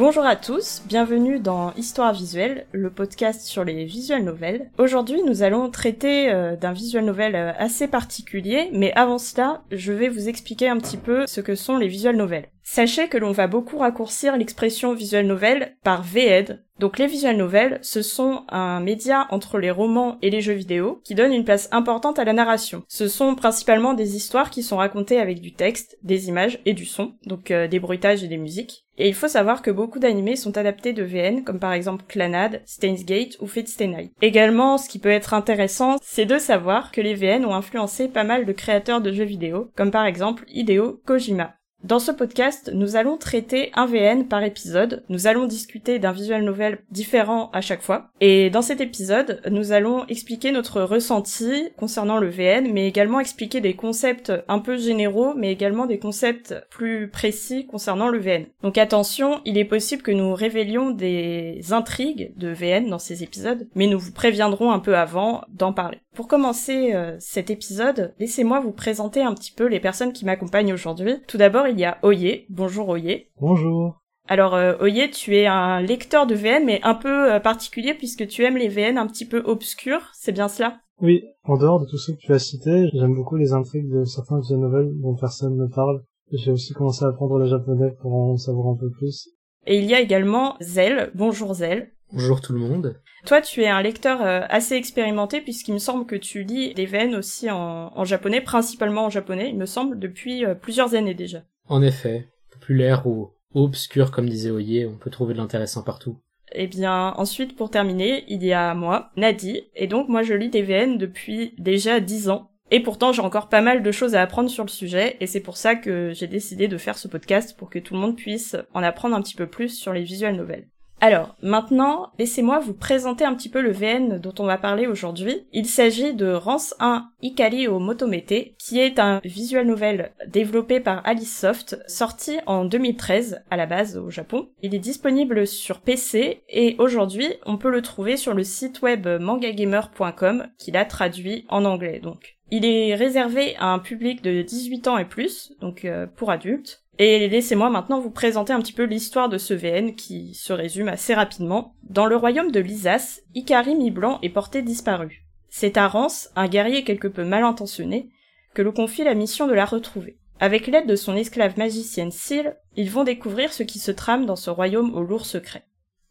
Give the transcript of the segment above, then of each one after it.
Bonjour à tous, bienvenue dans Histoire visuelle, le podcast sur les visual novels. Aujourd'hui, nous allons traiter euh, d'un visual novel euh, assez particulier, mais avant cela, je vais vous expliquer un petit peu ce que sont les visual novels. Sachez que l'on va beaucoup raccourcir l'expression visual novel par VED. Donc les visual novels, ce sont un média entre les romans et les jeux vidéo qui donne une place importante à la narration. Ce sont principalement des histoires qui sont racontées avec du texte, des images et du son, donc euh, des bruitages et des musiques. Et il faut savoir que beaucoup d'animés sont adaptés de VN, comme par exemple Clanad, Steins Gate ou Fate. Également, ce qui peut être intéressant, c'est de savoir que les VN ont influencé pas mal de créateurs de jeux vidéo, comme par exemple Hideo Kojima. Dans ce podcast, nous allons traiter un VN par épisode. Nous allons discuter d'un visual novel différent à chaque fois. Et dans cet épisode, nous allons expliquer notre ressenti concernant le VN, mais également expliquer des concepts un peu généraux, mais également des concepts plus précis concernant le VN. Donc attention, il est possible que nous révélions des intrigues de VN dans ces épisodes, mais nous vous préviendrons un peu avant d'en parler. Pour commencer euh, cet épisode, laissez-moi vous présenter un petit peu les personnes qui m'accompagnent aujourd'hui. Tout d'abord, il y a Oye. Bonjour Oye. Bonjour. Alors euh, Oye, tu es un lecteur de VN mais un peu euh, particulier puisque tu aimes les VN un petit peu obscurs, c'est bien cela? Oui, en dehors de tous ceux que tu as cités, j'aime beaucoup les intrigues de certains visual novels dont personne ne parle. J'ai aussi commencé à apprendre le japonais pour en savoir un peu plus. Et il y a également Zel. Bonjour Zel. Bonjour tout le monde. Toi, tu es un lecteur euh, assez expérimenté puisqu'il me semble que tu lis des VN aussi en, en, japonais, principalement en japonais, il me semble, depuis plusieurs années déjà. En effet, populaire ou obscur comme disait Oye, on peut trouver de l'intéressant partout. Eh bien, ensuite, pour terminer, il y a moi, Nadi, et donc moi je lis des VN depuis déjà 10 ans. Et pourtant, j'ai encore pas mal de choses à apprendre sur le sujet, et c'est pour ça que j'ai décidé de faire ce podcast pour que tout le monde puisse en apprendre un petit peu plus sur les visual novels. Alors, maintenant, laissez-moi vous présenter un petit peu le VN dont on va parler aujourd'hui. Il s'agit de Rance 1 Ikari au Motomete, qui est un visual novel développé par Alice Soft, sorti en 2013 à la base au Japon. Il est disponible sur PC et aujourd'hui, on peut le trouver sur le site web mangagamer.com qui l'a traduit en anglais donc. Il est réservé à un public de 18 ans et plus, donc euh, pour adultes. Et laissez-moi maintenant vous présenter un petit peu l'histoire de ce VN qui se résume assez rapidement. Dans le royaume de Lysas, Ikari mi-blanc est porté disparu. C'est à Rance, un guerrier quelque peu mal intentionné, que l'on confie la mission de la retrouver. Avec l'aide de son esclave magicienne Syl, ils vont découvrir ce qui se trame dans ce royaume au lourd secret.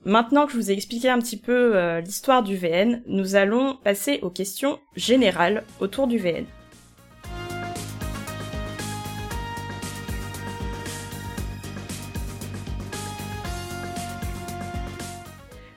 Maintenant que je vous ai expliqué un petit peu euh, l'histoire du VN, nous allons passer aux questions générales autour du VN.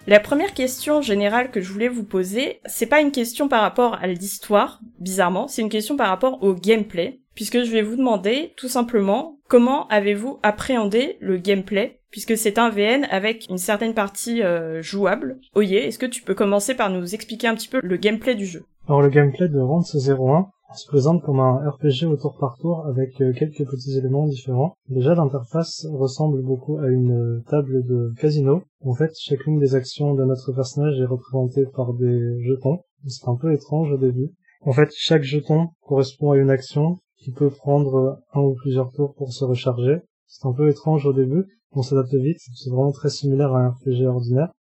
La première question générale que je voulais vous poser, c'est pas une question par rapport à l'histoire, bizarrement, c'est une question par rapport au gameplay, puisque je vais vous demander tout simplement comment avez-vous appréhendé le gameplay, puisque c'est un VN avec une certaine partie euh, jouable. Oye, est-ce que tu peux commencer par nous expliquer un petit peu le gameplay du jeu? Alors le gameplay de Rance 01 se présente comme un RPG au tour par tour avec euh, quelques petits éléments différents. Déjà l'interface ressemble beaucoup à une euh, table de casino. En fait, chacune des actions de notre personnage est représentée par des jetons. C'est un peu étrange au début. En fait, chaque jeton correspond à une action qui peut prendre un ou plusieurs tours pour se recharger. C'est un peu étrange au début, on s'adapte vite, c'est vraiment très similaire à un RPG ordinaire.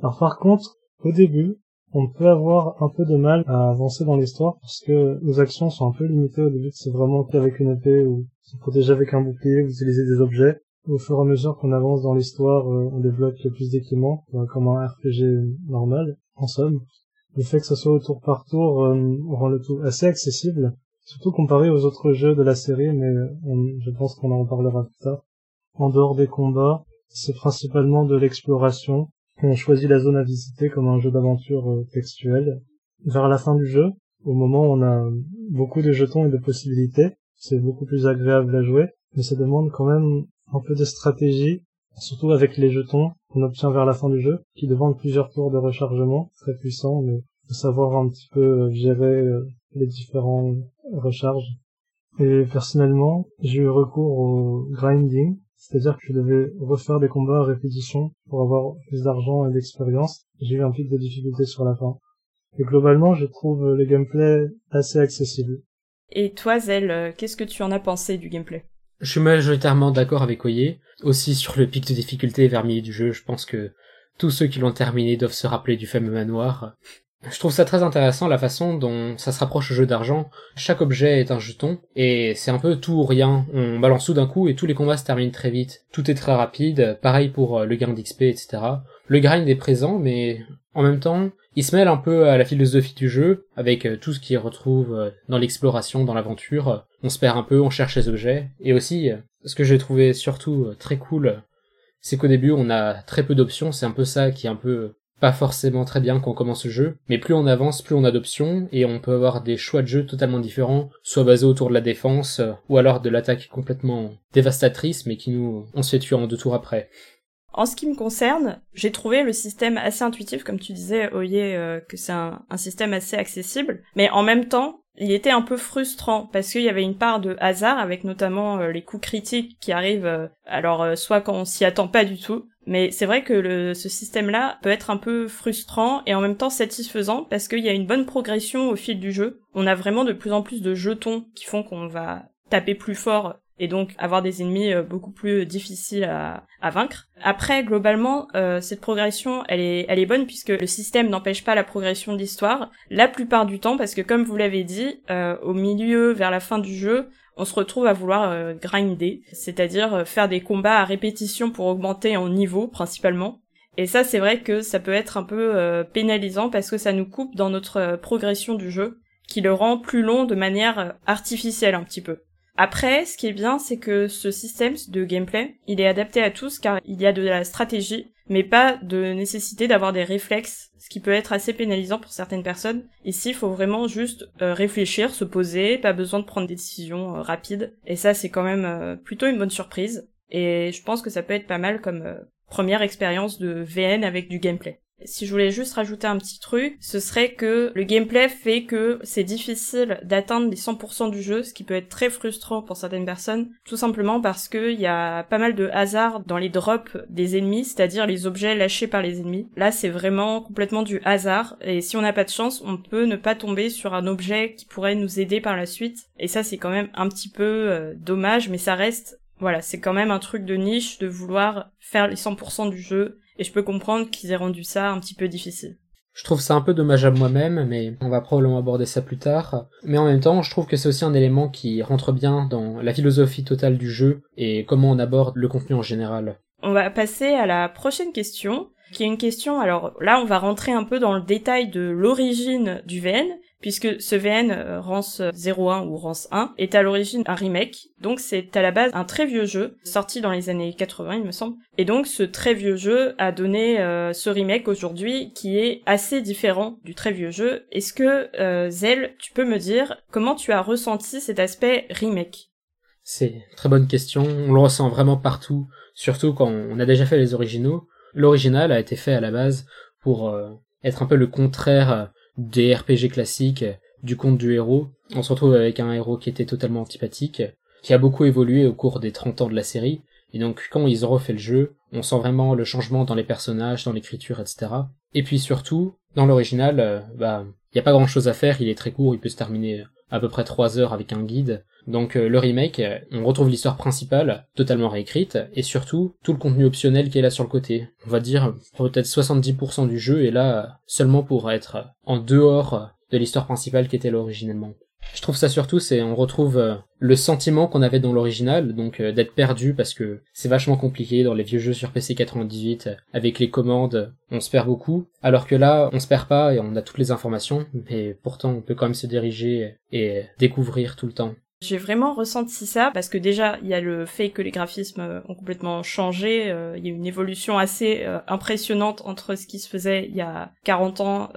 Alors par contre, au début, on peut avoir un peu de mal à avancer dans l'histoire parce que nos actions sont un peu limitées au début, c'est vraiment qu'avec une épée ou se protéger avec un bouclier, vous utilisez des objets. Au fur et à mesure qu'on avance dans l'histoire, euh, on débloque plus d'équipements, euh, comme un RPG normal, en somme. Le fait que ce soit au tour par tour euh, rend le tout assez accessible, surtout comparé aux autres jeux de la série, mais je pense qu'on en parlera plus tard. En dehors des combats, c'est principalement de l'exploration, on choisit la zone à visiter comme un jeu d'aventure euh, textuel. Vers la fin du jeu, au moment où on a beaucoup de jetons et de possibilités, c'est beaucoup plus agréable à jouer, mais ça demande quand même un peu de stratégie, surtout avec les jetons qu'on obtient vers la fin du jeu, qui demandent plusieurs tours de rechargement, très puissant, mais faut savoir un petit peu euh, gérer euh, les différents recharges. Et personnellement, j'ai eu recours au grinding, c'est-à-dire que je devais refaire des combats à répétition pour avoir plus d'argent et d'expérience. J'ai eu un pic de difficulté sur la fin. Et globalement, je trouve le gameplay assez accessible. Et toi, Zel, qu'est-ce que tu en as pensé du gameplay? Je suis majoritairement d'accord avec Oye. Aussi sur le pic de difficulté vers milieu du jeu, je pense que tous ceux qui l'ont terminé doivent se rappeler du fameux manoir. Je trouve ça très intéressant la façon dont ça se rapproche au jeu d'argent. Chaque objet est un jeton, et c'est un peu tout ou rien. On balance tout d'un coup et tous les combats se terminent très vite. Tout est très rapide, pareil pour euh, le gain d'XP, etc. Le grind est présent, mais en même temps, il se mêle un peu à la philosophie du jeu, avec euh, tout ce qui retrouve euh, dans l'exploration, dans l'aventure. On se perd un peu, on cherche les objets. Et aussi, ce que j'ai trouvé surtout très cool, c'est qu'au début on a très peu d'options, c'est un peu ça qui est un peu pas forcément très bien quand on commence le jeu, mais plus on avance, plus on a d'options, et on peut avoir des choix de jeu totalement différents, soit basés autour de la défense, euh, ou alors de l'attaque complètement dévastatrice, mais qui nous, on se fait tuer en deux tours après. En ce qui me concerne, j'ai trouvé le système assez intuitif, comme tu disais, Oye, euh, que c'est un, système assez accessible, mais en même temps, il était un peu frustrant parce qu'il y avait une part de hasard avec notamment euh, les coups critiques qui arrivent alors soit quand on s'y attend pas du tout mais c'est vrai que ce système-là peut être un peu frustrant et en même temps satisfaisant parce qu'il y a une bonne progression au fil du jeu. On a vraiment de plus en plus de jetons qui font qu'on va taper plus fort et donc avoir des ennemis euh, beaucoup plus difficiles à, vaincre. Après, globalement, euh, cette progression, elle est, elle est bonne puisque le système n'empêche pas la progression de l'histoire la plupart du temps parce que comme vous l'avez dit, euh, au milieu, vers la fin du jeu, on se retrouve à vouloir euh, grinder, c'est-à-dire euh, faire des combats à répétition pour augmenter en niveau principalement. Et ça, c'est vrai que ça peut être un peu euh, pénalisant parce que ça nous coupe dans notre progression du jeu, qui le rend plus long de manière artificielle un petit peu. Après, ce qui est bien, c'est que ce système de gameplay, il est adapté à tous car il y a de la stratégie, mais pas de nécessité d'avoir des réflexes, ce qui peut être assez pénalisant pour certaines personnes. Ici, il faut vraiment juste euh, réfléchir, se poser, pas besoin de prendre des décisions euh, rapides, et ça, c'est quand même euh, plutôt une bonne surprise. Et je pense que ça peut être pas mal comme première expérience de VN avec du gameplay. Si je voulais juste rajouter un petit truc, ce serait que le gameplay fait que c'est difficile d'atteindre les 100% du jeu, ce qui peut être très frustrant pour certaines personnes, tout simplement parce qu'il y a pas mal de hasard dans les drops des ennemis, c'est-à-dire les objets lâchés par les ennemis. Là, c'est vraiment complètement du hasard, et si on n'a pas de chance, on peut ne pas tomber sur un objet qui pourrait nous aider par la suite, et ça, c'est quand même un petit peu euh, dommage, mais ça reste voilà, c'est quand même un truc de niche de vouloir faire les 100% du jeu et je peux comprendre qu'ils aient rendu ça un petit peu difficile. Je trouve ça un peu dommageable moi-même, mais on va probablement aborder ça plus tard. Mais en même temps, je trouve que c'est aussi un élément qui rentre bien dans la philosophie totale du jeu et comment on aborde le contenu en général. On va passer à la prochaine question, qui est une question, alors là on va rentrer un peu dans le détail de l'origine du VN, puisque ce VN euh, Rance 01 ou Rance 1 est à l'origine un remake, donc c'est à la base un très vieux jeu, sorti dans les années 80 il me semble, et donc ce très vieux jeu a donné euh, ce remake aujourd'hui qui est assez différent du très vieux jeu. Est-ce que euh, tu peux me dire comment tu as ressenti cet aspect remake? C'est très bonne question, on le ressent vraiment partout, surtout quand on a déjà fait les originaux. L'original a été fait à la base pour être un peu le contraire des RPG classiques, du conte du héros. On se retrouve avec un héros qui était totalement antipathique, qui a beaucoup évolué au cours des 30 ans de la série, et donc quand ils ont refait le jeu, on sent vraiment le changement dans les personnages, dans l'écriture, etc. Et puis surtout, dans l'original, euh, bah, y a pas grand chose à faire, il est très court, il peut se terminer à peu près 3 heures avec un guide. Donc euh, le remake, euh, on retrouve l'histoire principale, totalement réécrite, et surtout tout le contenu optionnel qui est là sur le côté. On va dire peut-être 70% du jeu est là seulement pour être en dehors de l'histoire principale qui était là originellement. Je trouve ça surtout, c'est on retrouve euh, le sentiment qu'on avait dans l'original, donc d'être perdu parce que c'est vachement compliqué dans les vieux jeux sur PC 98 avec les commandes, on se perd beaucoup, alors que là on se perd pas et on a toutes les informations, mais pourtant on peut quand même se diriger et découvrir tout le temps. J'ai vraiment ressenti ça parce que déjà il y a le fait que les graphismes euh, ont complètement changé, euh, il y a une évolution assez euh, impressionnante entre ce qui se faisait il y a 40 ans,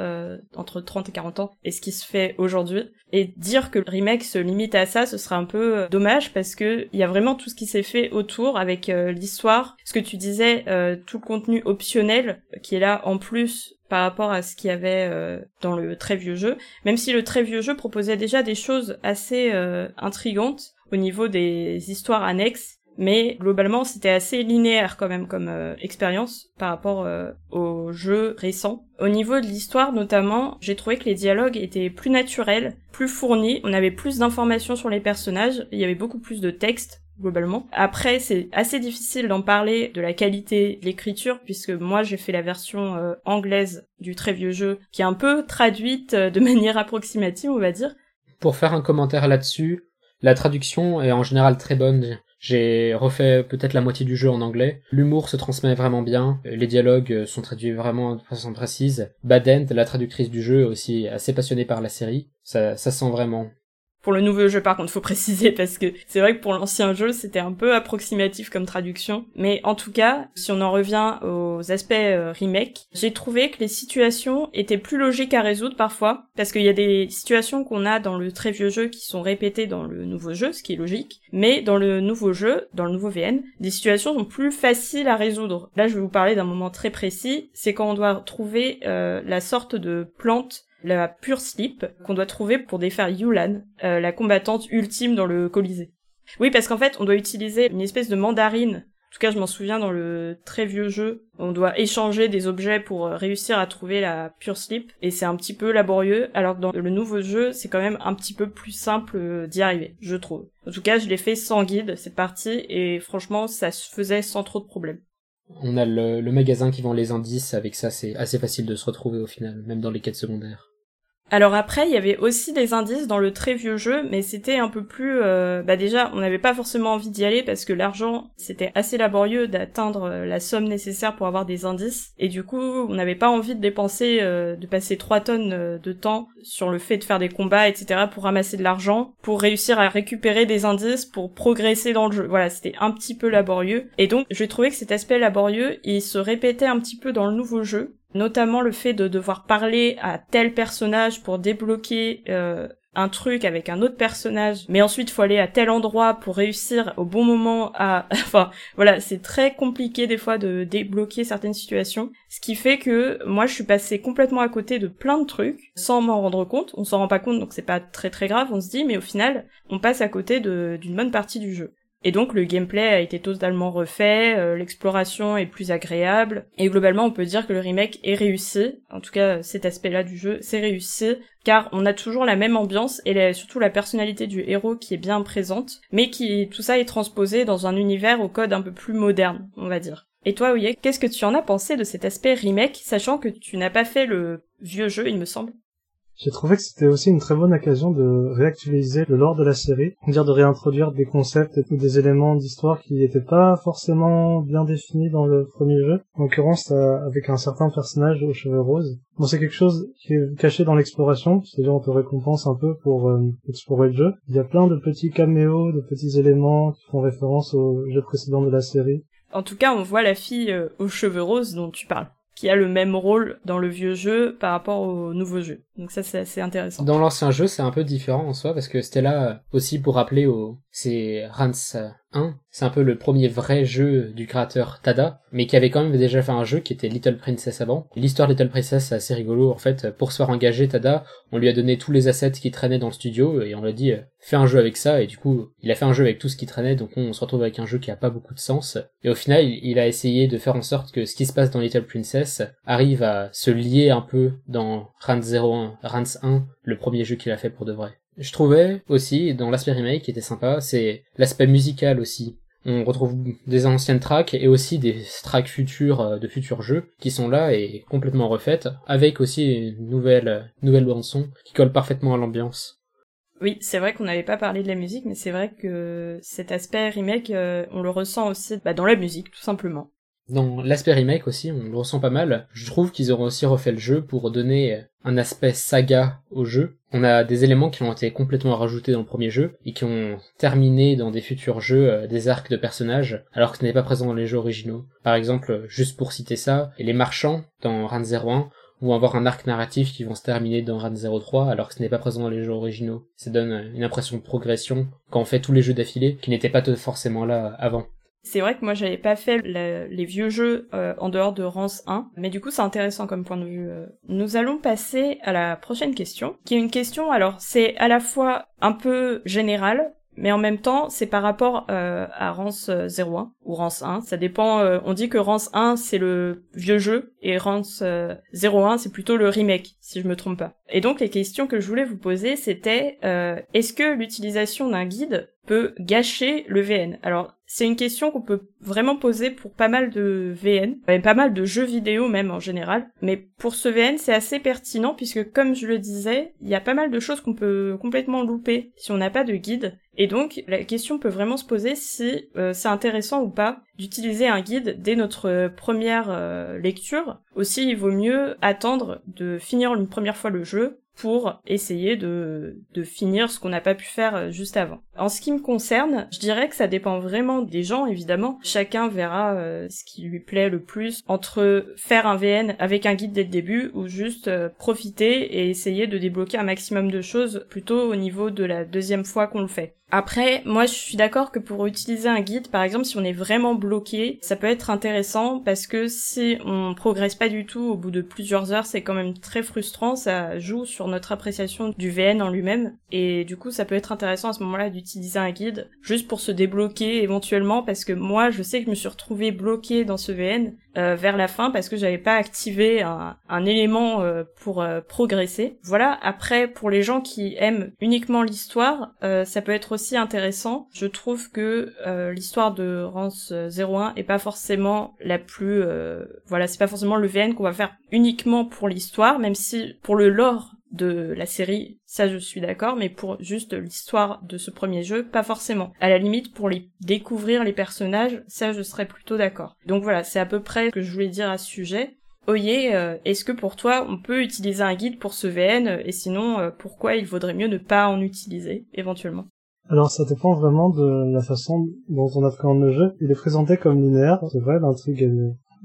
entre 30 et 40 ans, et ce qui se fait aujourd'hui. Et dire que le remake se limite à ça, ce serait un peu dommage parce que il y a vraiment tout ce qui s'est fait autour avec l'histoire, ce que tu disais, tout le contenu optionnel qui est là en plus par rapport à ce qu'il y avait euh, dans le très vieux jeu, même si le très vieux jeu proposait déjà des choses assez euh, intrigantes au niveau des histoires annexes, mais globalement c'était assez linéaire quand même comme euh, expérience par rapport au jeu récent. Au niveau de l'histoire notamment, j'ai trouvé que les dialogues étaient plus naturels, plus fournis, on avait plus d'informations sur les personnages, il y avait beaucoup plus de texte, globalement. Après, c'est assez difficile d'en parler de la qualité de l'écriture puisque moi j'ai fait la version euh, anglaise du très vieux jeu qui est un peu traduite euh, de manière approximative, on va dire. Pour faire un commentaire là-dessus, la traduction est en général très bonne. J'ai refait peut-être la moitié du jeu en anglais. L'humour se transmet vraiment bien. Les dialogues sont traduits vraiment de façon précise. Badent, la traductrice du jeu, est aussi assez passionnée par la série. Ça, ça sent vraiment. Pour le nouveau jeu, par contre, faut préciser parce que c'est vrai que pour l'ancien jeu, c'était un peu approximatif comme traduction. Mais en tout cas, si on en revient aux aspects euh, remake, j'ai trouvé que les situations étaient plus logiques à résoudre parfois parce qu'il y a des situations qu'on a dans le très vieux jeu qui sont répétées dans le nouveau jeu, ce qui est logique. Mais dans le nouveau jeu, dans le nouveau VN, des situations sont plus faciles à résoudre. Là, je vais vous parler d'un moment très précis. C'est quand on doit trouver euh, la sorte de plante la pure slip qu'on doit trouver pour défaire Yulan, euh, la combattante ultime dans le Colisée. Oui, parce qu'en fait, on doit utiliser une espèce de mandarine. En tout cas, je m'en souviens dans le très vieux jeu. On doit échanger des objets pour euh, réussir à trouver la pure slip. Et c'est un petit peu laborieux, alors que dans le nouveau jeu, c'est quand même un petit peu plus simple euh, d'y arriver, je trouve. En tout cas, je l'ai fait sans guide, cette partie, et franchement, ça se faisait sans trop de problèmes. On a le, le magasin qui vend les indices, avec ça c'est assez facile de se retrouver au final, même dans les quêtes secondaires. Alors après, il y avait aussi des indices dans le très vieux jeu, mais c'était un peu plus... Euh, bah déjà, on n'avait pas forcément envie d'y aller parce que l'argent, c'était assez laborieux d'atteindre euh, la somme nécessaire pour avoir des indices. Et du coup, on n'avait pas envie de dépenser, euh, de passer trois tonnes de temps sur le fait de faire des combats, etc. pour ramasser de l'argent, pour réussir à récupérer des indices, pour progresser dans le jeu. Voilà, c'était un petit peu laborieux. Et donc, je trouvais que cet aspect laborieux, il se répétait un petit peu dans le nouveau jeu notamment le fait de devoir parler à tel personnage pour débloquer euh, un truc avec un autre personnage, mais ensuite faut aller à tel endroit pour réussir au bon moment à... enfin voilà, c'est très compliqué des fois de débloquer certaines situations, ce qui fait que moi je suis passée complètement à côté de plein de trucs sans m'en rendre compte, on s'en rend pas compte donc c'est pas très très grave on se dit, mais au final on passe à côté d'une bonne partie du jeu. Et donc le gameplay a été totalement refait, euh, l'exploration est plus agréable, et globalement on peut dire que le remake est réussi, en tout cas cet aspect-là du jeu, c'est réussi, car on a toujours la même ambiance et surtout la personnalité du héros qui est bien présente, mais qui tout ça est transposé dans un univers au code un peu plus moderne, on va dire. Et toi, Oye, qu'est-ce que tu en as pensé de cet aspect remake, sachant que tu n'as pas fait le vieux jeu, il me semble? J'ai trouvé que c'était aussi une très bonne occasion de réactualiser le lore de la série, dire de réintroduire des concepts ou des éléments d'histoire qui n'étaient pas forcément bien définis dans le premier jeu. En l'occurrence, avec un certain personnage aux cheveux roses. Bon, c'est quelque chose qui est caché dans l'exploration, c'est-à-dire on te récompense un peu pour euh, explorer le jeu. Il y a plein de petits caméos, de petits éléments qui font référence au jeu précédent de la série. En tout cas, on voit la fille euh, aux cheveux roses dont tu parles qui a le même rôle dans le vieux jeu par rapport au nouveau jeu. Donc ça c'est assez intéressant. Dans l'ancien jeu c'est un peu différent en soi parce que c'était là aussi pour rappeler au c'est Rans 1, c'est un peu le premier vrai jeu du créateur Tada, mais qui avait quand même déjà fait un jeu qui était Little Princess avant. L'histoire de Little Princess c'est assez rigolo en fait, pour se faire engager Tada, on lui a donné tous les assets qui traînaient dans le studio et on lui a dit fais un jeu avec ça et du coup il a fait un jeu avec tout ce qui traînait donc on, se retrouve avec un jeu qui a pas beaucoup de sens et au final il, a essayé de faire en sorte que ce qui se passe dans Little Princess arrive à se lier un peu dans Rans 01, Rans 1, le premier jeu qu'il a fait pour de vrai. Je trouvais aussi, dans l'aspect remake qui était sympa, c'est l'aspect musical aussi. On retrouve des anciennes tracks et aussi des tracks futures euh, de futurs jeux qui sont là et complètement refaites, avec aussi une nouvelle, nouvelle bande son qui colle parfaitement à l'ambiance. Oui, c'est vrai qu'on n'avait pas parlé de la musique, mais c'est vrai que cet aspect remake, euh, on le ressent aussi bah, dans la musique, tout simplement. Dans l'aspect remake aussi, on le ressent pas mal. Je trouve qu'ils auront aussi refait le jeu pour donner un aspect saga au jeu. On a des éléments qui ont été complètement rajoutés dans le premier jeu et qui ont terminé dans des futurs jeux euh, des arcs de personnages alors que ce n'est pas présent dans les jeux originaux. Par exemple, juste pour citer ça, les marchands dans Run 01 vont avoir un arc narratif qui vont se terminer dans Run 03 alors que ce n'est pas présent dans les jeux originaux. Ça donne une impression de progression quand on fait tous les jeux d'affilée qui n'étaient pas forcément là avant. C'est vrai que moi j'avais pas fait les vieux jeux euh, en dehors de Rance 1, mais du coup c'est intéressant comme point de vue. Euh. Nous allons passer à la prochaine question, qui est une question, alors c'est à la fois un peu générale, mais en même temps, c'est par rapport euh, à Rance 01 ou Rance 1. Ça dépend. on dit que Rance 1 c'est le vieux jeu et Rance 01 c'est plutôt le remake, si je me trompe pas. Et donc les questions que je voulais vous poser, c'était est-ce que l'utilisation d'un guide peut gâcher le VN Alors, c'est une question qu'on peut vraiment poser pour pas mal de VN, pas mal de jeux vidéo même en général. Mais pour ce VN, c'est assez pertinent puisque, comme je le disais, il y a pas mal de choses qu'on peut complètement louper si on n'a pas de guide. Et donc, la question peut vraiment se poser si euh, c'est intéressant ou pas d'utiliser un guide dès notre première euh, lecture. Aussi, il vaut mieux attendre de finir une première fois le jeu pour essayer de, de finir ce qu'on n'a pas pu faire euh, juste avant. En ce qui me concerne, je dirais que ça dépend vraiment des gens, évidemment. Chacun verra euh, ce qui lui plaît le plus entre faire un VN avec un guide dès le début ou juste euh, profiter et essayer de débloquer un maximum de choses plutôt au niveau de la deuxième fois qu'on le fait. Après, moi je suis d'accord que pour utiliser un guide, par exemple, si on est vraiment bloqué, ça peut être intéressant parce que si on progresse pas du tout au bout de plusieurs heures, c'est quand même très frustrant, ça joue sur notre appréciation du VN en lui-même. Et du coup ça peut être intéressant à ce moment-là d'utiliser un guide juste pour se débloquer éventuellement parce que moi je sais que je me suis retrouvée bloquée dans ce VN euh, vers la fin parce que j'avais pas activé un, élément euh, pour euh, progresser. Voilà, après pour les gens qui aiment uniquement l'histoire, ça peut être aussi intéressant. Je trouve que l'histoire de Rance 01 est pas forcément la plus voilà, c'est pas forcément le VN qu'on va faire uniquement pour l'histoire, même si pour le lore de la série, ça je suis d'accord, mais pour juste l'histoire de ce premier jeu, pas forcément. À la limite, pour les découvrir les personnages, ça je serais plutôt d'accord. Donc voilà, c'est à peu près ce que je voulais dire à ce sujet. Oye, euh, est-ce que pour toi on peut utiliser un guide pour ce VN et sinon euh, pourquoi il vaudrait mieux ne pas en utiliser éventuellement? Alors ça dépend vraiment de la façon dont on appréhende le jeu. Il est présenté comme linéaire, c'est vrai, l'intrigue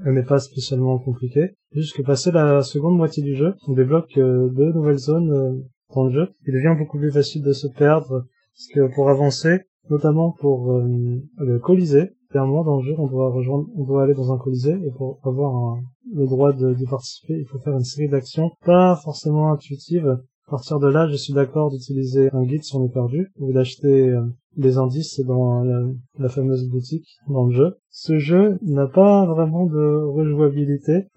elle n'est pas spécialement compliquée. Juste que passer la seconde moitié du jeu, on débloque euh, deux nouvelles zones euh, dans le jeu. Il devient beaucoup plus facile de se perdre, parce que pour avancer, notamment pour euh, le Colisée, clairement dans le jeu, on doit rejoindre, on doit aller dans un Colisée, et pour avoir le droit d'y participer, il faut faire une série d'actions pas forcément intuitives. À partir de là, je suis d'accord d'utiliser un guide si on est perdu, ou d'acheter des indices dans la, fameuse boutique dans le jeu. Ce jeu n'a pas vraiment de rejouabilité,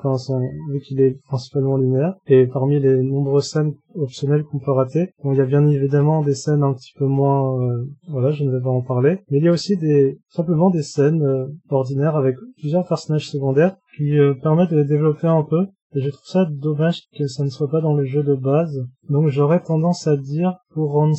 vu qu'il est principalement linéaire, et parmi les nombreuses scènes optionnelles qu'on peut rater, il y a bien évidemment des scènes un petit peu moins, euh, voilà, je ne vais pas en parler, mais il y a aussi des simplement des scènes euh, ordinaires avec plusieurs personnages secondaires qui euh, permettent de les développer un peu, et je trouve ça dommage que ça ne soit pas dans le jeu de base. Donc j'aurais tendance à dire, pour Rons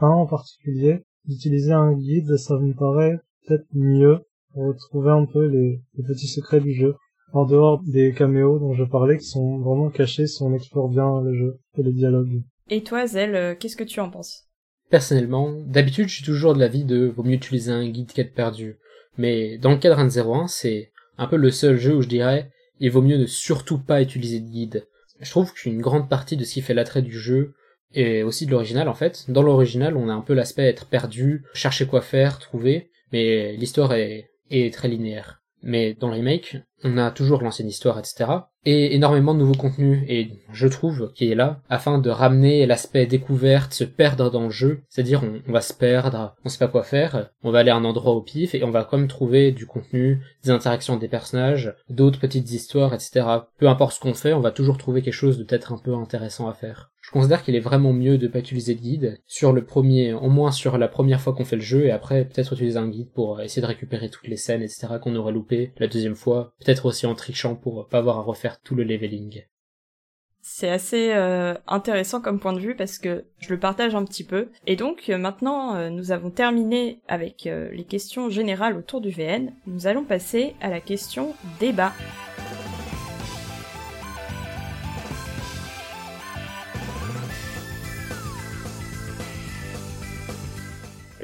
1 en particulier, d'utiliser un guide, ça me paraît peut-être mieux pour retrouver un peu les, petits secrets du jeu, en dehors des caméos dont je parlais qui sont vraiment cachés si on explore bien le jeu et les dialogues. Et toi, Zell, euh, qu'est-ce que tu en penses? Personnellement, d'habitude, je suis toujours de l'avis de vaut mieux utiliser un guide qu'être perdu. Mais dans le cas de 01, c'est un peu le seul jeu où je dirais il vaut mieux ne surtout pas utiliser de guide. Je trouve qu'une grande partie de ce qui fait l'attrait du jeu, et aussi de l'original en fait. Dans l'original, on a un peu l'aspect être perdu, chercher quoi faire, trouver, mais l'histoire est, est très linéaire. Mais dans le remake, on a toujours l'ancienne histoire, etc. Et énormément de nouveaux contenus, et je trouve qu'il est là, afin de ramener l'aspect découverte, se perdre dans le jeu, c'est-à-dire on, va se perdre, on sait pas quoi faire, on va aller à un endroit au pif, et on va quand même trouver du contenu, des interactions des personnages, d'autres petites histoires, etc. Peu importe ce qu'on fait, on va toujours trouver quelque chose de peut-être un peu intéressant à faire. Je considère qu'il est vraiment mieux de pas utiliser de guide sur le premier, au moins sur la première fois qu'on fait le jeu, et après peut-être utiliser un guide pour essayer de récupérer toutes les scènes, etc. qu'on aurait loupé la deuxième fois, peut-être aussi en trichant pour pas avoir à refaire tout le leveling. C'est assez euh, intéressant comme point de vue parce que je le partage un petit peu. Et donc euh, maintenant euh, nous avons terminé avec les questions générales autour du VN. Nous allons passer à la question débat.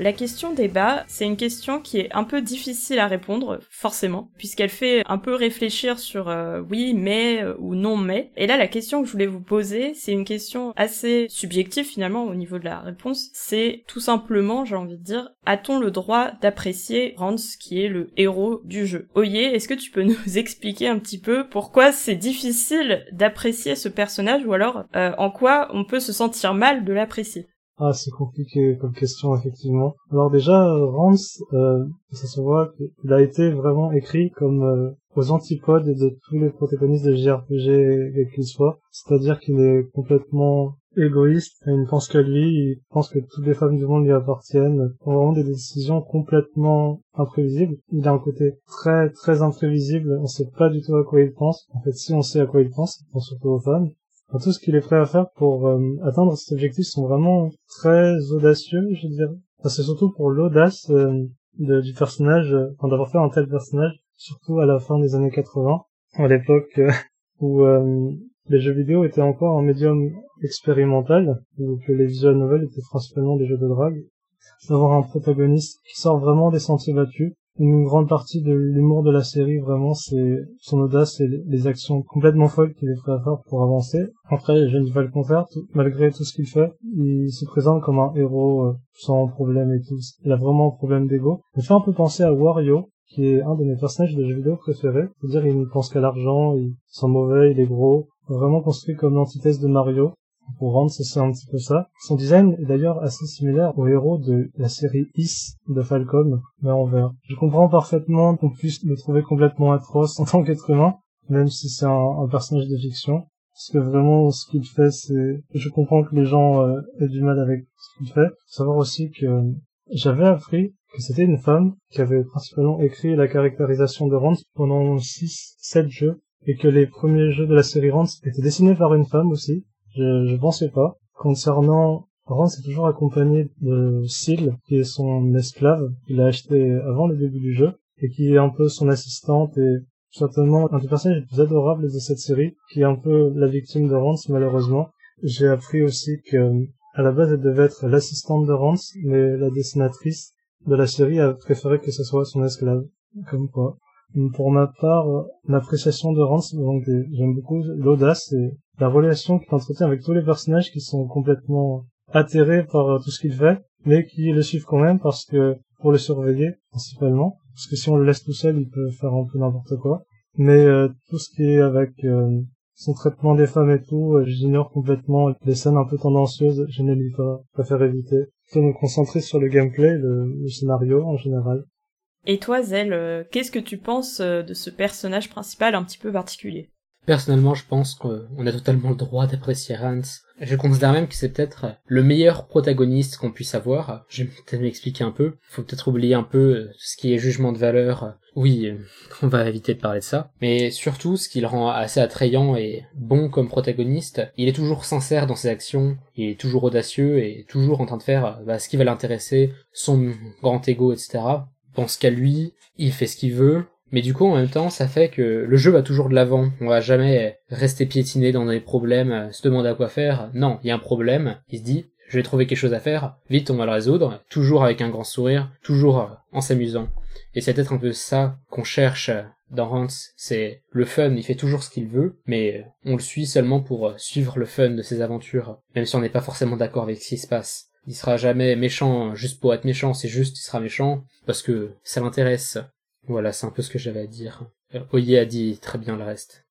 La question débat, c'est une question qui est un peu difficile à répondre, forcément, puisqu'elle fait un peu réfléchir sur euh, oui, mais euh, ou non, mais. Et là, la question que je voulais vous poser, c'est une question assez subjective finalement au niveau de la réponse. C'est tout simplement, j'ai envie de dire, a-t-on le droit d'apprécier Rance, qui est le héros du jeu? Oye, est-ce que tu peux nous expliquer un petit peu pourquoi c'est difficile d'apprécier ce personnage ou alors euh, en quoi on peut se sentir mal de l'apprécier? Ah, c'est compliqué comme question, effectivement. Alors déjà, Rance, euh, ça se voit qu'il a été vraiment écrit comme euh, aux antipodes de tous les protagonistes de JRPG, qu'ils soient. C'est-à-dire qu'il est complètement égoïste, il ne pense qu'à lui, il pense que toutes les femmes du monde lui appartiennent, prend vraiment des décisions complètement imprévisibles. Il a un côté très très imprévisible, on sait pas du tout à quoi il pense. En fait, si on sait à quoi il pense, il pense surtout aux femmes tout ce qu'il est prêt à faire pour euh, atteindre cet objectif sont vraiment très audacieux, je dirais. c'est surtout pour l'audace euh, du personnage, euh, d'avoir fait un tel personnage, surtout à la fin des années 80, à l'époque où les jeux vidéo étaient encore un médium expérimental, où les visual novels étaient principalement des jeux de drague. D'avoir un protagoniste qui sort vraiment des sentiers battus, une grande partie de l'humour de la série, vraiment, c'est son audace et les actions complètement folles qu'il est prêt à faire pour avancer. Après, pas le contraire, malgré tout ce qu'il fait, il se présente comme un héros euh, sans problème et tout. Il a vraiment un problème d'ego. Il fait un peu penser à Wario, qui est un de mes personnages de jeux vidéo préférés. C'est-à-dire, il ne pense qu'à l'argent, il sent mauvais, il est gros. Vraiment construit comme l'antithèse de Mario pour rendre c'est un petit peu ça. Son design est d'ailleurs assez similaire au héros de la série Is de Falcom, mais en vert. Je comprends parfaitement qu'on puisse le trouver complètement atroce en tant qu'être humain, même si c'est un, personnage de fiction. Parce que vraiment, ce qu'il fait, c'est... Je comprends que les gens euh, aient du mal avec ce qu'il fait. Savoir aussi que j'avais appris que c'était une femme qui avait principalement écrit la caractérisation de Rance pendant 6, 7 jeux, et que les premiers jeux de la série Rance étaient dessinés par une femme aussi, je, je pensais pas. Concernant Rance est toujours accompagné de Syl, qui est son esclave, qu'il a acheté avant le début du jeu, et qui est un peu son assistante et certainement un des personnages les plus adorables de cette série, qui est un peu la victime de Rance malheureusement. J'ai appris aussi que à la base elle devait être l'assistante de Rance, mais la dessinatrice de la série a préféré que ce soit son esclave. Comme quoi. Pour ma part, l'appréciation de Rance, j'aime beaucoup l'audace et la relation qu'il entretient avec tous les personnages qui sont complètement atterrés par tout ce qu'il fait, mais qui le suivent quand même parce que pour le surveiller principalement, parce que si on le laisse tout seul, il peut faire un peu n'importe quoi. Mais euh, tout ce qui est avec euh, son traitement des femmes et tout, euh, j'ignore complètement les scènes un peu tendancieuses, je ne lis pas, je préfère éviter. Plutôt me concentrer sur le gameplay, le scénario en général. Et toi, Zell, euh, qu'est-ce que tu penses euh, de ce personnage principal un petit peu particulier? Personnellement, je pense qu'on a totalement le droit d'apprécier Hans. Je considère même que c'est peut-être le meilleur protagoniste qu'on puisse avoir. Je vais peut-être m'expliquer un peu. Faut peut-être oublier un peu euh, ce qui est jugement de valeur. Oui, on va éviter de parler de ça. Mais surtout, ce qui le rend assez attrayant et bon comme protagoniste, il est toujours sincère dans ses actions, il est toujours audacieux et toujours en train de faire bah, ce qui va l'intéresser, son grand ego, etc pense qu'à lui, il fait ce qu'il veut, mais du coup en même temps ça fait que le jeu va toujours de l'avant, on va jamais rester piétiné dans des problèmes, se demander à quoi faire, non, il y a un problème, il se dit je vais trouver quelque chose à faire, vite on va le résoudre, toujours avec un grand sourire, toujours en s'amusant. Et c'est peut-être un peu ça qu'on cherche dans Hans, c'est le fun, il fait toujours ce qu'il veut, mais on le suit seulement pour suivre le fun de ses aventures, même si on n'est pas forcément d'accord avec ce qui se passe. Il sera jamais méchant juste pour être méchant, c'est juste il sera méchant parce que ça l'intéresse. Voilà, c'est un peu ce que j'avais à dire. Oye a dit très bien le reste.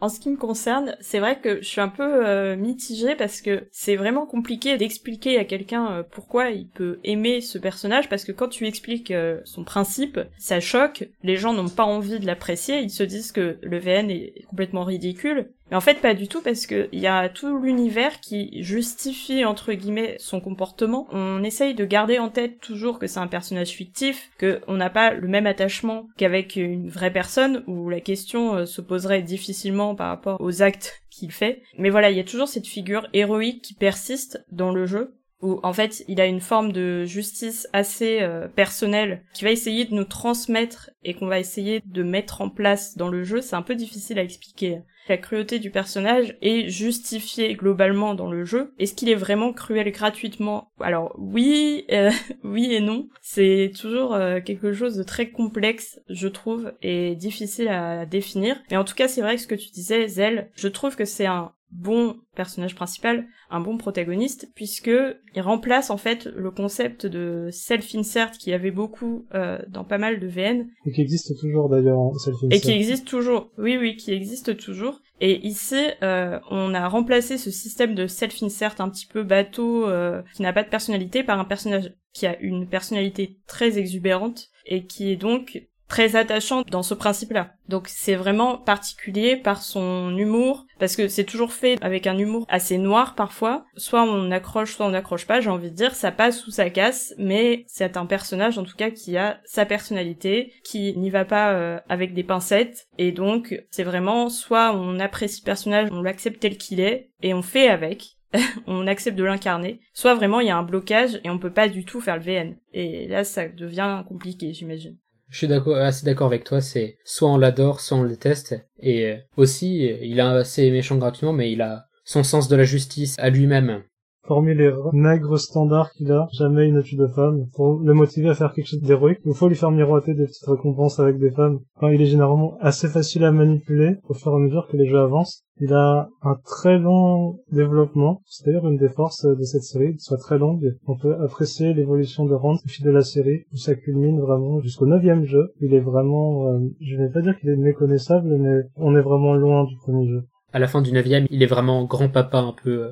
En ce qui me concerne, c'est vrai que je suis un peu euh, mitigée parce que c'est vraiment compliqué d'expliquer à quelqu'un euh, pourquoi il peut aimer ce personnage parce que quand tu expliques euh, son principe, ça choque, les gens n'ont pas envie de l'apprécier, ils se disent que le VN est complètement ridicule mais en fait, pas du tout, parce que il y a tout l'univers qui justifie, entre guillemets, son comportement. On essaye de garder en tête toujours que c'est un personnage fictif, que on n'a pas le même attachement qu'avec une vraie personne, où la question euh, se poserait difficilement par rapport aux actes qu'il fait. Mais voilà, il y a toujours cette figure héroïque qui persiste dans le jeu, où en fait il a une forme de justice assez euh, personnelle qui va essayer de nous transmettre et qu'on va essayer de mettre en place dans le jeu, c'est un peu difficile à expliquer. La cruauté du personnage est justifiée globalement dans le jeu. Est-ce qu'il est vraiment cruel gratuitement? Alors oui, euh, oui et non. C'est toujours euh, quelque chose de très complexe, je trouve, et difficile à définir. Mais en tout cas, c'est vrai que ce que tu disais, Zell, je trouve que c'est un bon personnage principal, un bon protagoniste, puisque il remplace en fait le concept de self-insert qui avait beaucoup euh, dans pas mal de VN. Et qui existe toujours d'ailleurs en self-insert. Et qui existe toujours, oui oui, qui existe toujours. Et ici, euh, on a remplacé ce système de self-insert un petit peu bateau euh, qui n'a pas de personnalité par un personnage qui a une personnalité très exubérante et qui est donc très attachant dans ce principe-là. Donc c'est vraiment particulier par son humour, parce que c'est toujours fait avec un humour assez noir parfois. Soit on accroche, soit on n'accroche pas, j'ai envie de dire, ça passe ou ça casse, mais c'est un personnage en tout cas qui a sa personnalité, qui n'y va pas euh, avec des pincettes, et donc c'est vraiment soit on apprécie le personnage, on l'accepte tel qu'il est, et on fait avec, on accepte de l'incarner, soit vraiment il y a un blocage et on peut pas du tout faire le VN. Et là ça devient compliqué, j'imagine. Je suis d'accord, assez d'accord avec toi, c'est soit on l'adore, soit on le déteste. Et euh, aussi, il a assez méchant gratuitement, mais il a son sens de la justice à lui-même. Parmi les nègres standards qu'il a, jamais il ne tue de femme. Pour le motiver à faire quelque chose d'héroïque, il faut lui faire miroiter des petites récompenses avec des femmes. Enfin, il est généralement assez facile à manipuler au fur et à mesure que les jeux avancent. Il a un très long développement, c'est d'ailleurs une des forces de cette série, soit très longue. On peut apprécier l'évolution de Rand au fil de la série, où ça culmine vraiment jusqu'au neuvième jeu. Il est vraiment, euh, je vais pas dire qu'il est méconnaissable, mais on est vraiment loin du premier jeu. À la fin du neuvième, il est vraiment grand-papa un peu.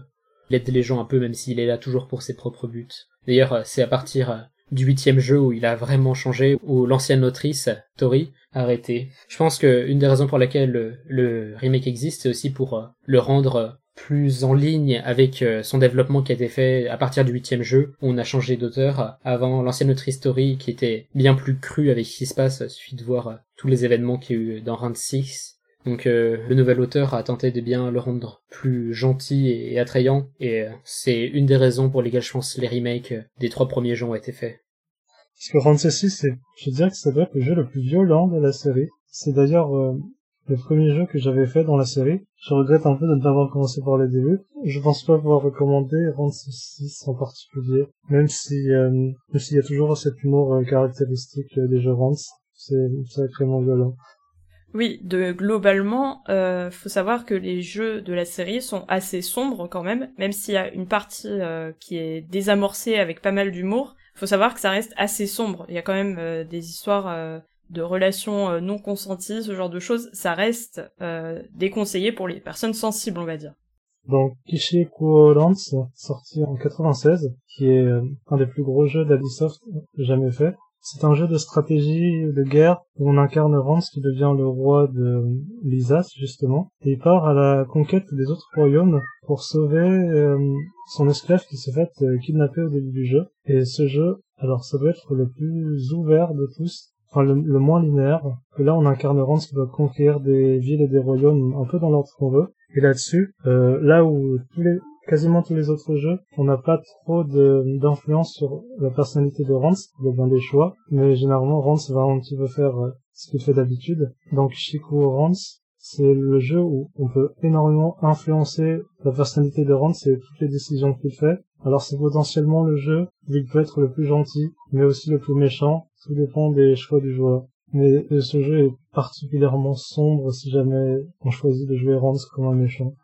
Euh, il aide les gens un peu, même s'il est là toujours pour ses propres buts. D'ailleurs, euh, c'est à partir du huitième jeu où il a vraiment changé, où l'ancienne autrice, Tori, a arrêté. Je pense que une des raisons pour laquelle le, remake existe, c'est aussi pour euh, le rendre euh, plus en ligne avec euh, son développement qui a été fait à partir du huitième jeu, on a changé d'auteur. Avant, l'ancienne autrice Tori, qui était bien plus crue avec ce qui se passe, suffit de voir tous les événements qu'il y a eu dans Round 6. Donc le nouvel auteur a tenté de bien le rendre plus gentil et, attrayant, et c'est une des raisons pour lesquelles je pense les remakes des trois premiers jeux ont été faits. Parce que Round 6, c'est, je dirais que ça doit être le jeu le plus violent de la série. C'est d'ailleurs euh, le premier jeu que j'avais fait dans la série. Je regrette un peu de ne pas avoir commencé par le début. Je pense pas pouvoir recommander Round 6 en particulier, même si euh, s'il y a toujours cet humour euh, caractéristique des jeux Rounds. C'est sacrément violent. Oui, de globalement, euh, faut savoir que les jeux de la série sont assez sombres quand même, même s'il y a une partie qui est désamorcée avec pas mal d'humour faut savoir que ça reste assez sombre. Il y a quand même euh, des histoires euh, de relations euh, non consenties, ce genre de choses. Ça reste déconseillé pour les personnes sensibles, on va dire. Donc Kishi Lance, sorti en 96, qui est un des plus gros jeux d'Ubisoft jamais fait. C'est un jeu de stratégie de guerre où on incarne Rance qui devient le roi de Lysas justement et il part à la conquête des autres royaumes pour sauver euh, son esclave qui s'est fait euh, kidnapper au début du jeu. Et ce jeu, alors ça doit être le plus ouvert de tous, enfin le, moins linéaire, que là on incarne Rance qui va conquérir des villes et des royaumes un peu dans l'ordre qu'on veut. Et là-dessus, euh, là où tous les quasiment tous les autres jeux, on n'a pas trop d'influence sur la personnalité de Rance, il y des choix, mais généralement Rance va un petit peu faire euh, ce qu'il fait d'habitude. Donc Chico Rance, c'est le jeu où on peut énormément influencer la personnalité de Rance et toutes les décisions qu'il fait. Alors c'est potentiellement le jeu où il peut être le plus gentil, mais aussi le plus méchant, tout dépend des choix du joueur. Mais euh, ce jeu est particulièrement sombre si jamais on choisit de jouer Rance comme un méchant.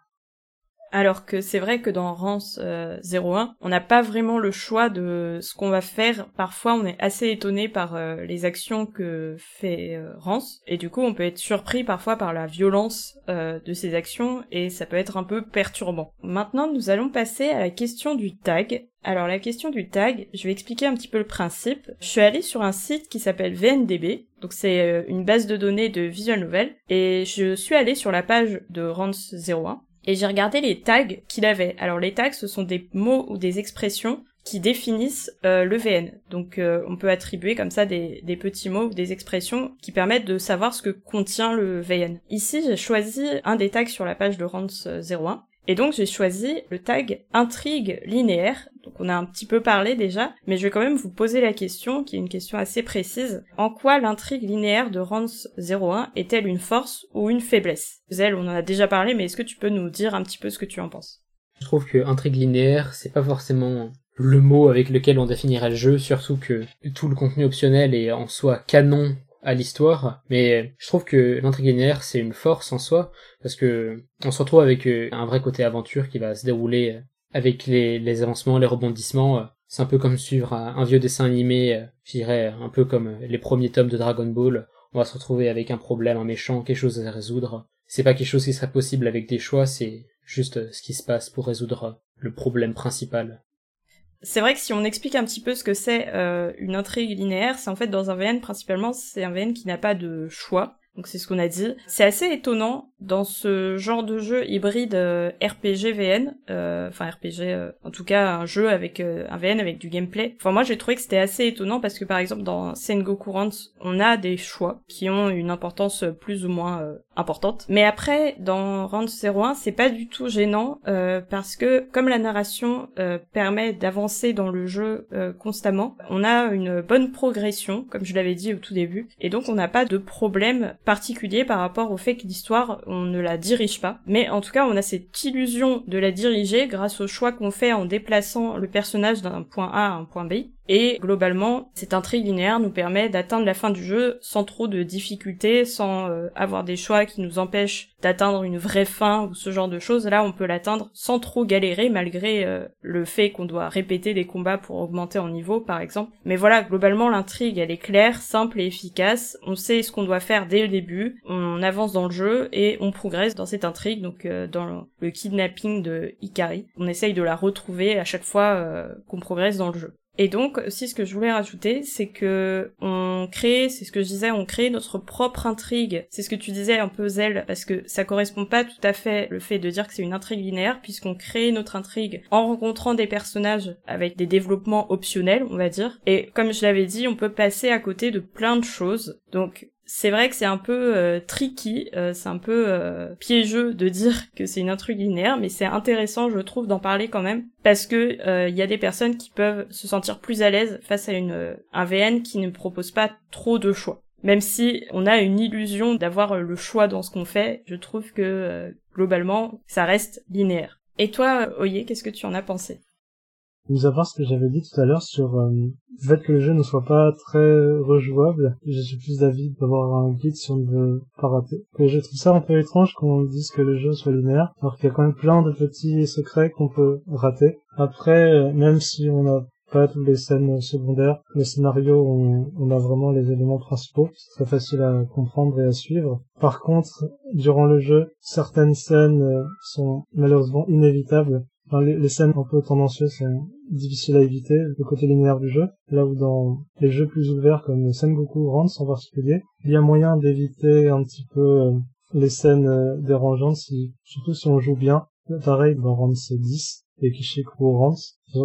Alors que c'est vrai que dans Rance 01, euh, on n'a pas vraiment le choix de ce qu'on va faire. Parfois, on est assez étonné par euh, les actions que fait euh, Rance. Et du coup, on peut être surpris parfois par la violence de ces actions et ça peut être un peu perturbant. Maintenant, nous allons passer à la question du tag. Alors la question du tag, je vais expliquer un petit peu le principe. Je suis allée sur un site qui s'appelle VNDB, donc c'est une base de données de visual novel, et je suis allée sur la page de Rance 01, et j'ai regardé les tags qu'il avait. Alors les tags, ce sont des mots ou des expressions qui définissent euh, le VN. Donc euh, on peut attribuer comme ça des, des, petits mots ou des expressions qui permettent de savoir ce que contient le VN. Ici, j'ai choisi un des tags sur la page de Rance 01 et donc j'ai choisi le tag intrigue linéaire. Donc on a un petit peu parlé déjà, mais je vais quand même vous poser la question, qui est une question assez précise. En quoi l'intrigue linéaire de Rance 01 est-elle une force ou une faiblesse? Zelle, on en a déjà parlé, mais est-ce que tu peux nous dire un petit peu ce que tu en penses? Je trouve que intrigue linéaire, c'est pas forcément le mot avec lequel on définirait le jeu, surtout que tout le contenu optionnel est en soi canon à l'histoire, mais je trouve que l'intrigue linéaire c'est une force en soi parce que on se retrouve avec euh, un vrai côté aventure qui va se dérouler euh, avec les, les avancements, les rebondissements. Euh. C'est un peu comme suivre un vieux dessin animé, je dirais un peu comme les premiers tomes de Dragon Ball. On va se retrouver avec un problème, un méchant, quelque chose à résoudre. c'est pas quelque chose qui serait possible avec des choix, c'est juste ce qui se passe pour résoudre le problème principal. C'est vrai que si on explique un petit peu ce que c'est euh, une intrigue linéaire, c'est en fait dans un VN principalement, c'est un VN qui n'a pas de choix. Donc c'est ce qu'on a dit. C'est assez étonnant dans ce genre de jeu hybride euh, RPG VN, euh, enfin RPG, euh, en tout cas un jeu avec un VN avec du gameplay. Enfin moi j'ai trouvé que c'était assez étonnant parce que par exemple dans Sengoku Ranks, on a des choix qui ont une importance plus ou moins importante. Mais après dans Ranks 01, c'est pas du tout gênant parce que comme la narration permet d'avancer dans le jeu constamment, on a une bonne progression, comme je l'avais dit au tout début, et donc on n'a pas de problème particulier par rapport au fait que l'histoire on ne la dirige pas. Mais en tout cas, on a cette illusion de la diriger grâce au choix qu'on fait en déplaçant le personnage d'un point A à un point B. Et globalement, cette intrigue linéaire nous permet d'atteindre la fin du jeu sans trop de difficultés, sans euh, avoir des choix qui nous empêchent d'atteindre une vraie fin ou ce genre de choses. Là, on peut l'atteindre sans trop galérer, malgré euh, le fait qu'on doit répéter des combats pour augmenter en niveau, par exemple. Mais voilà, globalement, l'intrigue, elle est claire, simple et efficace. On sait ce qu'on doit faire dès le début. On avance dans le jeu et on progresse dans cette intrigue, donc euh, dans le kidnapping de Ikari. On essaye de la retrouver à chaque fois qu'on progresse dans le jeu. Et donc, aussi, ce que je voulais rajouter, c'est que on crée, c'est ce que je disais, on crée notre propre intrigue. C'est ce que tu disais un peu, Zelle, parce que ça correspond pas tout à fait le fait de dire que c'est une intrigue linéaire, puisqu'on crée notre intrigue en rencontrant des personnages avec des développements optionnels, on va dire. Et comme je l'avais dit, on peut passer à côté de plein de choses. Donc, c'est vrai que c'est un peu euh, tricky, euh, c'est un peu euh, piégeux de dire que c'est une intrigue linéaire, mais c'est intéressant, je trouve, d'en parler quand même, parce que il y a des personnes qui peuvent se sentir plus à l'aise face à une un VN qui ne propose pas trop de choix. Même si on a une illusion d'avoir le choix dans ce qu'on fait, je trouve que globalement, ça reste linéaire. Et toi, Oye, qu'est-ce que tu en as pensé? À part ce que j'avais dit tout à l'heure sur euh, le fait que le jeu ne soit pas très rejouable, je suis plus d'avis d'avoir un guide si on ne veut pas rater. Je trouve ça un peu étrange qu'on dise que le jeu soit linéaire, alors qu'il y a quand même plein de petits secrets qu'on peut rater. Après, euh, même si on n'a pas toutes les scènes secondaires, le scénario, on, on a vraiment les éléments principaux. C'est très facile à comprendre et à suivre. Par contre, durant le jeu, certaines scènes euh, sont malheureusement inévitables les, scènes un peu tendancieuses, c'est difficile à éviter, le côté linéaire du jeu. Là où dans les jeux plus ouverts comme Sengoku Rants en particulier, il y a moyen d'éviter un petit peu euh, les scènes euh, dérangeantes, si, surtout si on joue bien. Pareil dans Rants 10 et Kishiku Rants,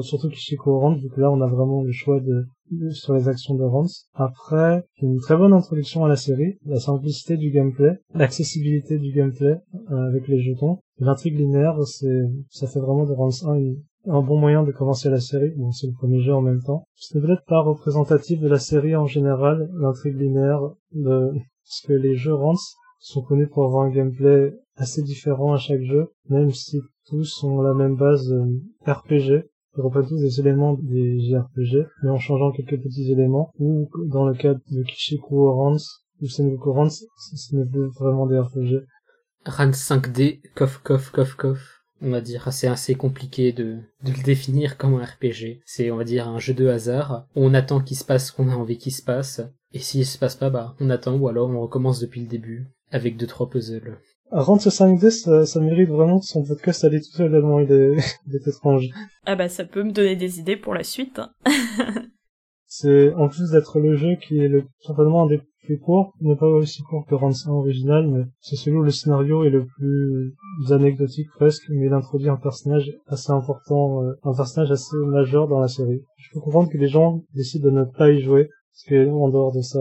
surtout Kishiku Rants, vu que là on a vraiment le choix de sur les actions de Rance. Après, une très bonne introduction à la série, la simplicité du gameplay, l'accessibilité du gameplay euh, avec les jetons, l'intrigue linéaire, c'est ça fait vraiment de Rance 1 un bon moyen de commencer la série. Bon, c'est le premier jeu en même temps. C'est peut-être pas représentatif de la série en général, l'intrigue linéaire, de... parce que les jeux Rance sont connus pour avoir un gameplay assez différent à chaque jeu, même si tous ont la même base euh, RPG. Ils reprennent tous des éléments des JRPG, mais en changeant quelques petits éléments, ou dans le cas de Kishiku Rance ou Sengoku Rance, ce n'est plus vraiment des RPG. Rance 5D, coff, coff, coff, coff. On va dire, c'est assez compliqué de, de le définir comme un RPG. C'est, on va dire, un jeu de hasard. On attend qu'il se passe ce qu'on a envie qu'il se passe. Et s'il se passe pas, bah, on attend, ou alors on recommence depuis le début, avec deux, trois puzzles. Rendre ce 5D, ça, ça, mérite vraiment son podcast aller tout seul tellement il est, il est étrange. Ah bah ça peut me donner des idées pour la suite. Hein. c'est en plus d'être le jeu qui est le certainement un des plus courts, n'est pas aussi court que Rance 1 original, mais c'est celui où le scénario est le plus anecdotique presque, mais il introduit un personnage assez important, euh, un personnage assez majeur dans la série. Je peux comprendre que les gens décident de ne pas y jouer, parce que en dehors de ça,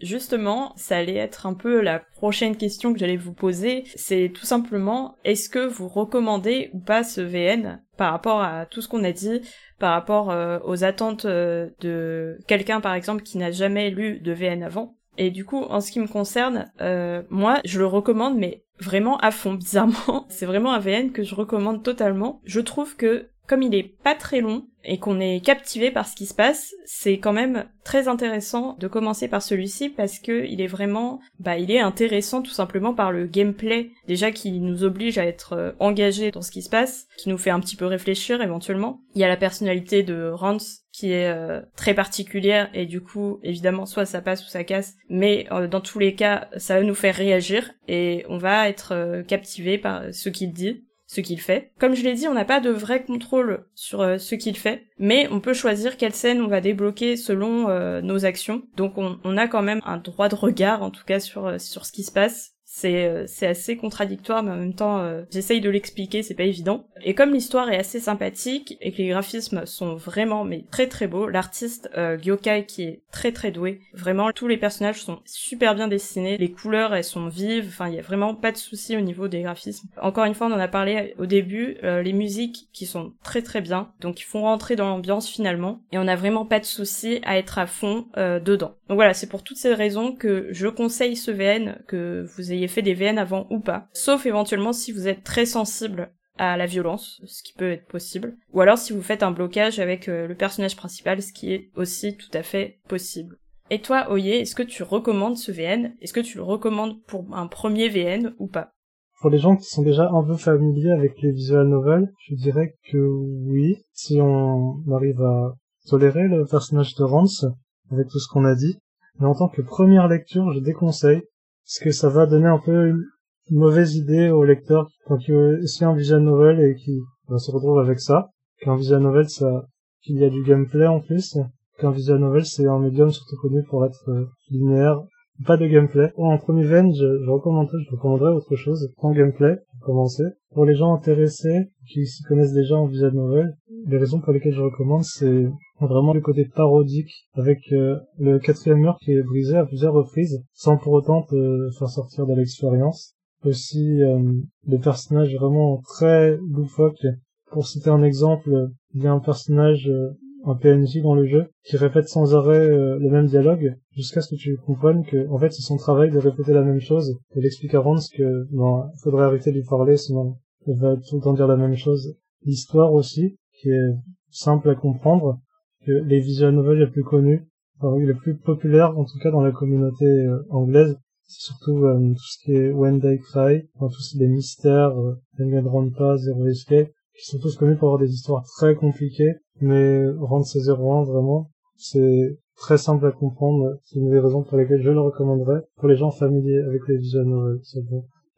Justement, ça allait être un peu la prochaine question que j'allais vous poser. C'est tout simplement, est-ce que vous recommandez ou pas ce VN par rapport à tout ce qu'on a dit, par rapport euh, aux attentes euh, de quelqu'un par exemple qui n'a jamais lu de VN avant? Et du coup, en ce qui me concerne, euh, moi, je le recommande, mais vraiment à fond, bizarrement. C'est vraiment un VN que je recommande totalement. Je trouve que comme il est pas très long et qu'on est captivé par ce qui se passe, c'est quand même très intéressant de commencer par celui-ci parce que il est vraiment, bah, il est intéressant tout simplement par le gameplay déjà qui nous oblige à être euh, engagé dans ce qui se passe, qui nous fait un petit peu réfléchir éventuellement. Il y a la personnalité de Rance qui est euh, très particulière et du coup évidemment soit ça passe ou ça casse mais euh, dans tous les cas ça va nous faire réagir et on va être captivé par ce qu'il dit ce qu'il fait. Comme je l'ai dit, on n'a pas de vrai contrôle sur euh, ce qu'il fait, mais on peut choisir quelle scène on va débloquer selon euh, nos actions. Donc on, a quand même un droit de regard, en tout cas sur, euh, sur ce qui se passe c'est euh, c'est assez contradictoire mais en même temps euh, j'essaye de l'expliquer c'est pas évident. Et comme l'histoire est assez sympathique et que les graphismes sont vraiment mais très très beaux l'artiste euh, Gyokai qui est très très doué vraiment tous les personnages sont super bien dessinés les couleurs elles sont vives enfin il y a vraiment pas de souci au niveau des graphismes. Encore une fois on en a parlé au début les musiques qui sont très très bien donc ils font rentrer dans l'ambiance finalement et on a vraiment pas de souci à être à fond dedans donc voilà c'est pour toutes ces raisons que je conseille ce VN que vous ayez fait des VN avant ou pas. Sauf éventuellement si vous êtes très sensible à la violence, ce qui peut être possible. Ou alors si vous faites un blocage avec euh, le personnage principal, ce qui est aussi tout à fait possible. Et toi, Oye, est-ce que tu recommandes ce VN Est-ce que tu le recommandes pour un premier VN ou pas? Pour les gens qui sont déjà un peu familiers avec les visual novels, je dirais que oui, si on arrive à tolérer le personnage de Rance, avec tout ce qu'on a dit. Mais en tant que première lecture, je déconseille, parce que ça va donner un peu une mauvaise idée au lecteur quand il suit un visual novel et qui se retrouve avec ça. Qu'un visual novel, ça, qu'il y a du gameplay en plus. Qu'un visual novel, c'est un médium surtout connu pour être euh, linéaire, pas de gameplay. en premier veine, je, je recommanderais, je recommanderais autre chose, en gameplay, pour commencer. Pour les gens intéressés, qui s'y connaissent déjà en visual novel, les raisons pour lesquelles je recommande, c'est vraiment le côté parodique avec euh, le quatrième mur qui est brisé à plusieurs reprises sans pour autant te faire sortir de l'expérience. Aussi euh, des personnages vraiment très loufoques. Pour citer un exemple, il y a un personnage, euh, un PNJ dans le jeu, qui répète sans arrêt le même dialogue jusqu'à ce que tu comprennes que en fait c'est son travail de répéter la même chose. Il explique à Rance que bon, faudrait arrêter de lui parler sinon il va tout le temps dire la même chose. L'histoire aussi, qui est simple à comprendre, que les visual novels les plus connus, enfin, les plus populaires en tout cas dans la communauté euh, anglaise, c'est surtout euh, tout ce qui est When They Cry, enfin, tous les mystères, euh, Danganronpa, Zero Escape, qui sont tous connus pour avoir des histoires très compliquées, mais rendre ces 01 vraiment, c'est très simple à comprendre, c'est une des raisons pour lesquelles je le recommanderais pour les gens familiers avec les visual novels.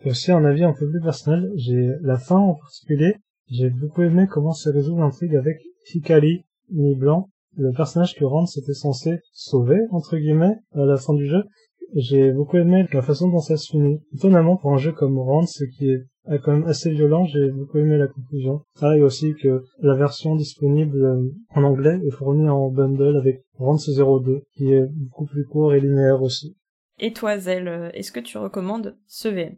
Et aussi un avis un peu plus personnel, j'ai la fin en particulier, j'ai beaucoup aimé comment se résout l'intrigue avec Hikari, mi-blanc, le personnage que Rand était censé sauver, entre guillemets, à la fin du jeu. J'ai beaucoup aimé la façon dont ça se finit. Étonnamment, pour un jeu comme Rand, ce qui est quand même assez violent, j'ai beaucoup aimé la conclusion. Et aussi que la version disponible euh, en anglais est fournie en bundle avec Rand 02, qui est beaucoup plus court et linéaire aussi. Et toi, Zell, euh, est-ce que tu recommandes ce VM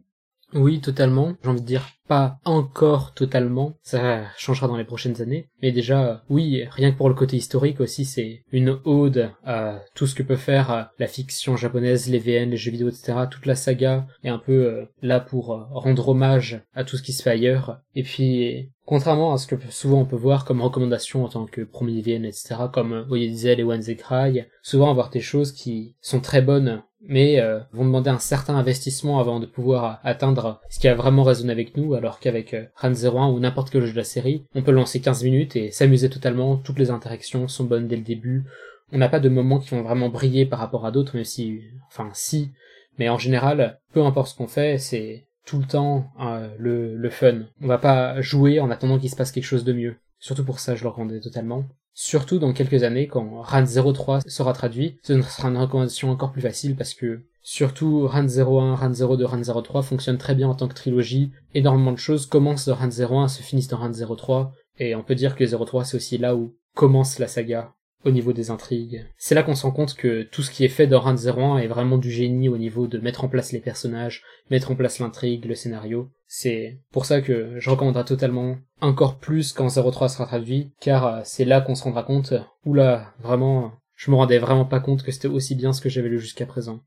oui, totalement. J'ai envie de dire pas encore totalement. Ça changera dans les prochaines années. Mais déjà, oui, rien que pour le côté historique aussi, c'est une ode à tout ce que peut faire la fiction japonaise, les VN, les jeux vidéo, etc. Toute la saga est un peu euh, là pour euh, rendre hommage à tout ce qui se fait ailleurs. Et puis, contrairement à ce que souvent on peut voir comme recommandation en tant que premier VN, etc., comme Diesel et One Cry, souvent avoir des choses qui sont très bonnes mais euh, vont demander un certain investissement avant de pouvoir atteindre ce qui a vraiment résonné avec nous, alors qu'avec euh, Ran 01 ou n'importe quel jeu de la série, on peut lancer 15 minutes et s'amuser totalement, toutes les interactions sont bonnes dès le début, on n'a pas de moments qui vont vraiment briller par rapport à d'autres, même si, enfin si, mais en général, peu importe ce qu'on fait, c'est tout le temps euh, le, le fun. On va pas jouer en attendant qu'il se passe quelque chose de mieux. Surtout pour ça, je le recommande totalement. Surtout dans quelques années, quand RAN 03 sera traduit, ce sera une recommandation encore plus facile parce que surtout RAN 01, RAN 02, RAN 03 fonctionnent très bien en tant que trilogie. Énormément de choses commencent dans RAN 01, se finissent dans RAN 03, et on peut dire que 03 c'est aussi là où commence la saga au niveau des intrigues. C'est là qu'on se rend compte que tout ce qui est fait dans Run 01 est vraiment du génie au niveau de mettre en place les personnages, mettre en place l'intrigue, le scénario. C'est pour ça que je recommanderais totalement encore plus quand 03 sera traduit, car euh, c'est là qu'on se rendra compte, oula, vraiment, je me rendais vraiment pas compte que c'était aussi bien ce que j'avais lu jusqu'à présent.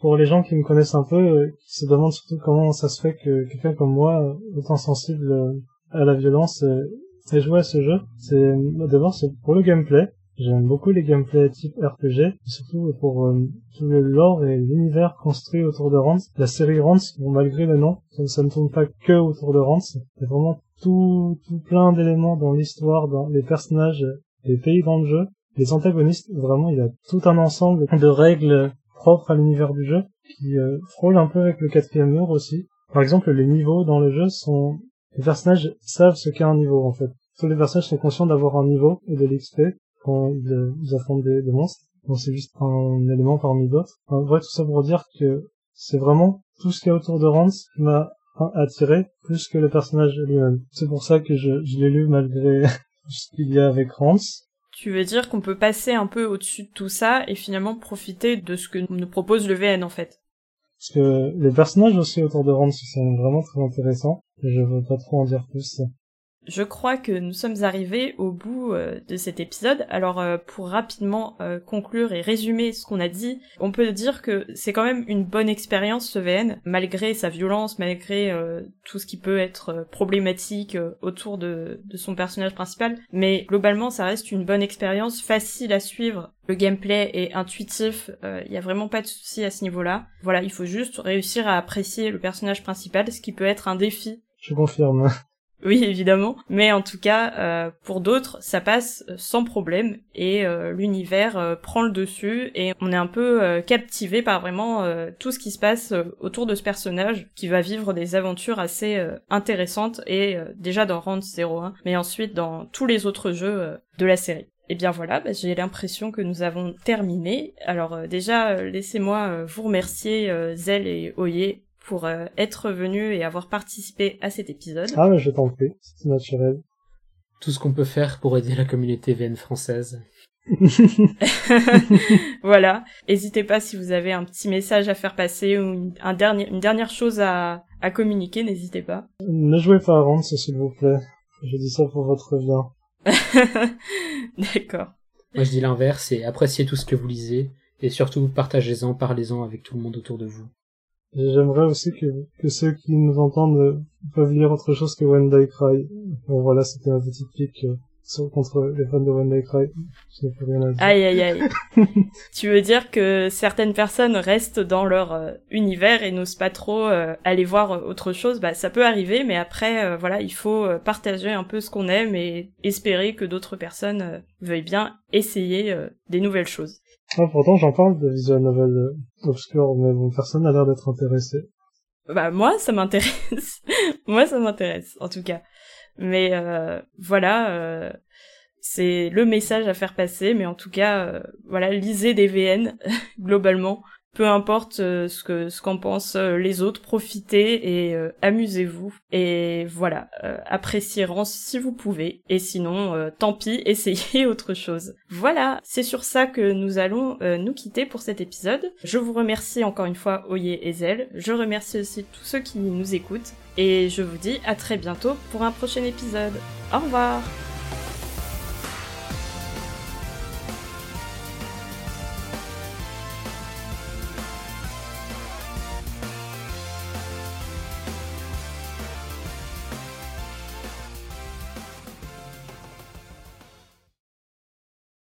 Pour les gens qui me connaissent un peu, euh, qui se demandent surtout comment ça se fait que quelqu'un comme moi, autant sensible euh, à la violence, et jouer à ce jeu, c'est d'abord c'est pour le gameplay. J'aime beaucoup les gameplays type RPG, surtout pour euh, tout le lore et l'univers construit autour de Rance. La série Rance, malgré le nom, ça, ne tourne pas que autour de Rance. C'est vraiment tout, tout plein d'éléments dans l'histoire, dans les personnages, les pays dans le jeu. Les antagonistes, vraiment, il y a tout un ensemble de règles propres à l'univers du jeu qui euh, frôle un peu avec le quatrième mur aussi. Par exemple, les niveaux dans le jeu sont... Les personnages savent ce qu'est un niveau, en fait. Tous les personnages sont conscients d'avoir un niveau et de l'XP quand ils, affrontent des, monstres. Donc c'est juste un élément parmi d'autres. En vrai, tout ça pour dire que c'est vraiment tout ce qu'il y a autour de Rance qui m'a attiré plus que le personnage lui-même. C'est pour ça que je, l'ai lu malgré ce qu'il y a avec Rance. Tu veux dire qu'on peut passer un peu au-dessus de tout ça et finalement profiter de ce que nous propose le VN en fait? Parce que les personnages aussi autour de Rance sont vraiment très intéressants. Je veux pas trop en dire plus. Je crois que nous sommes arrivés au bout euh, de cet épisode. Alors euh, pour rapidement euh, conclure et résumer ce qu'on a dit, on peut dire que c'est quand même une bonne expérience ce VN, malgré sa violence, malgré tout ce qui peut être problématique autour de, de, son personnage principal. Mais globalement, ça reste une bonne expérience, facile à suivre. Le gameplay est intuitif, il n'y a vraiment pas de souci à ce niveau-là. Voilà, il faut juste réussir à apprécier le personnage principal, ce qui peut être un défi je confirme. Oui, évidemment. Mais en tout cas, euh, pour d'autres, ça passe sans problème et euh, l'univers euh, prend le dessus et on est un peu captivé par vraiment tout ce qui se passe autour de ce personnage qui va vivre des aventures assez intéressantes et déjà dans Round 01, mais ensuite dans tous les autres jeux de la série. Et eh bien voilà, bah, j'ai l'impression que nous avons terminé. Alors déjà, laissez-moi vous remercier Zell et Oye pour euh, être venu et avoir participé à cet épisode. Ah, mais je t'en prie, c'est naturel. Tout ce qu'on peut faire pour aider la communauté VN française. voilà. N'hésitez pas si vous avez un petit message à faire passer ou une, un dernier, une dernière chose à, à communiquer, n'hésitez pas. Ne jouez pas à Rance, s'il vous plaît. Je dis ça pour votre bien. D'accord. Moi je dis l'inverse et appréciez tout ce que vous lisez et surtout partagez-en, parlez-en avec tout le monde autour de vous. J'aimerais aussi que, que ceux qui nous entendent euh, peuvent lire autre chose que When They Cry. Bon voilà, c'était ma petite pique euh, contre les fans de When They Cry. Je n'ai plus rien à dire. Aïe aïe aïe. tu veux dire que certaines personnes restent dans leur euh, univers et n'osent pas trop aller voir autre chose? Bah ça peut arriver, mais après voilà, il faut partager un peu ce qu'on aime et espérer que d'autres personnes veuillent bien essayer des nouvelles choses. Ah, pourtant, j'en parle de visual novel euh, obscure, mais bon, personne n'a l'air d'être intéressé. Bah, moi, ça m'intéresse. moi, ça m'intéresse, en tout cas. Mais euh, voilà, euh, c'est le message à faire passer, mais en tout cas, euh, voilà, lisez des VN, globalement peu importe euh, ce que ce qu'en pensent euh, les autres, profitez et euh, amusez-vous. Et voilà, appréciez Rance si vous pouvez. Et sinon, tant pis, essayez autre chose. Voilà, c'est sur ça que nous allons nous quitter pour cet épisode. Je vous remercie encore une fois Oye et Zel. Je remercie aussi tous ceux qui nous écoutent. Et je vous dis à très bientôt pour un prochain épisode. Au revoir